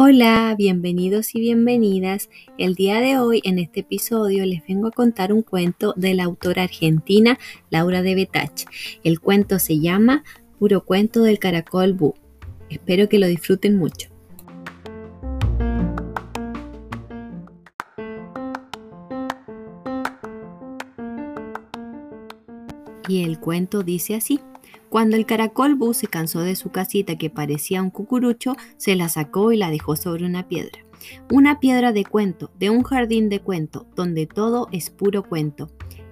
Hola, bienvenidos y bienvenidas. El día de hoy en este episodio les vengo a contar un cuento de la autora argentina Laura de Betach. El cuento se llama Puro cuento del caracol Bu. Espero que lo disfruten mucho. Y el cuento dice así. Cuando el caracol Bu se cansó de su casita que parecía un cucurucho, se la sacó y la dejó sobre una piedra. Una piedra de cuento, de un jardín de cuento, donde todo es puro cuento.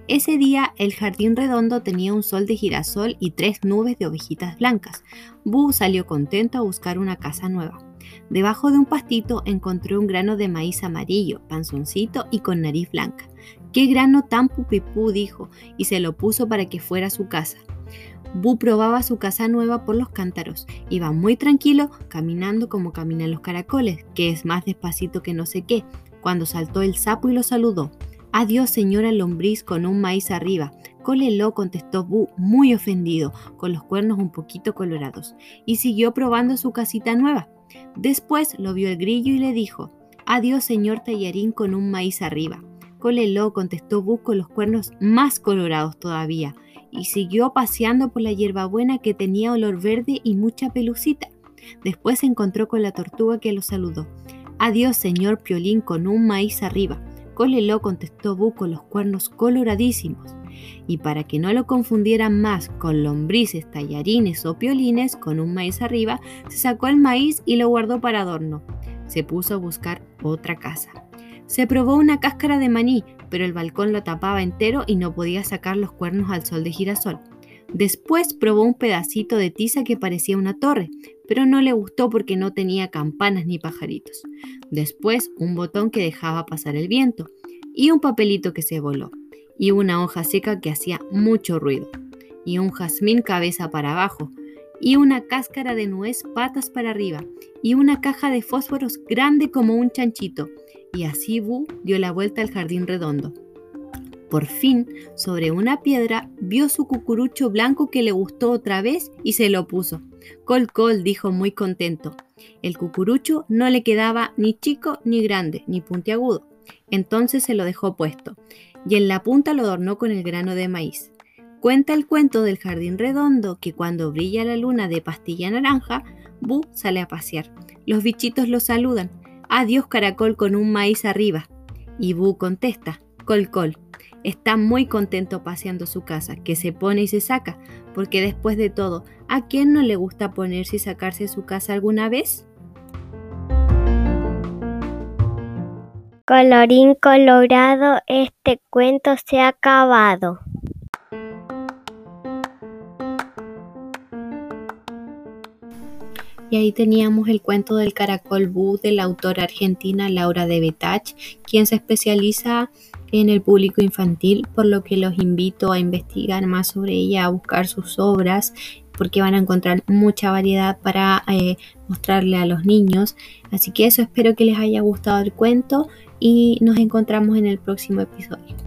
Ese día el jardín redondo tenía un sol de girasol y tres nubes de ovejitas blancas. Bu salió contento a buscar una casa nueva. Debajo de un pastito encontró un grano de maíz amarillo, panzoncito y con nariz blanca. ¡Qué grano tan pupipú! dijo, y se lo puso para que fuera su casa. Bu probaba su casa nueva por los cántaros. Iba muy tranquilo, caminando como caminan los caracoles, que es más despacito que no sé qué, cuando saltó el sapo y lo saludó. Adiós, señora lombriz, con un maíz arriba. Cólelo, contestó Bu, muy ofendido, con los cuernos un poquito colorados, y siguió probando su casita nueva. Después lo vio el grillo y le dijo, Adiós, señor tallarín, con un maíz arriba. Cólelo, contestó Bu con los cuernos más colorados todavía y siguió paseando por la hierbabuena que tenía olor verde y mucha pelucita. Después se encontró con la tortuga que lo saludó. Adiós, señor Piolín, con un maíz arriba. Cólelo, contestó Bu con los cuernos coloradísimos. Y para que no lo confundieran más con lombrices, tallarines o piolines con un maíz arriba, se sacó el maíz y lo guardó para adorno. Se puso a buscar otra casa. Se probó una cáscara de maní, pero el balcón lo tapaba entero y no podía sacar los cuernos al sol de girasol. Después probó un pedacito de tiza que parecía una torre, pero no le gustó porque no tenía campanas ni pajaritos. Después un botón que dejaba pasar el viento, y un papelito que se voló, y una hoja seca que hacía mucho ruido, y un jazmín cabeza para abajo, y una cáscara de nuez patas para arriba, y una caja de fósforos grande como un chanchito, y así Bu dio la vuelta al jardín redondo. Por fin, sobre una piedra, vio su cucurucho blanco que le gustó otra vez y se lo puso. Col col, dijo muy contento. El cucurucho no le quedaba ni chico ni grande, ni puntiagudo. Entonces se lo dejó puesto, y en la punta lo adornó con el grano de maíz. Cuenta el cuento del jardín redondo que cuando brilla la luna de pastilla naranja, Bu sale a pasear. Los bichitos lo saludan. Adiós caracol con un maíz arriba. Y Bu contesta, col col. Está muy contento paseando su casa, que se pone y se saca, porque después de todo, ¿a quién no le gusta ponerse y sacarse su casa alguna vez? Colorín colorado, este cuento se ha acabado. Y ahí teníamos el cuento del caracol Bu de la autora argentina Laura de Betach, quien se especializa en el público infantil, por lo que los invito a investigar más sobre ella, a buscar sus obras, porque van a encontrar mucha variedad para eh, mostrarle a los niños. Así que eso espero que les haya gustado el cuento y nos encontramos en el próximo episodio.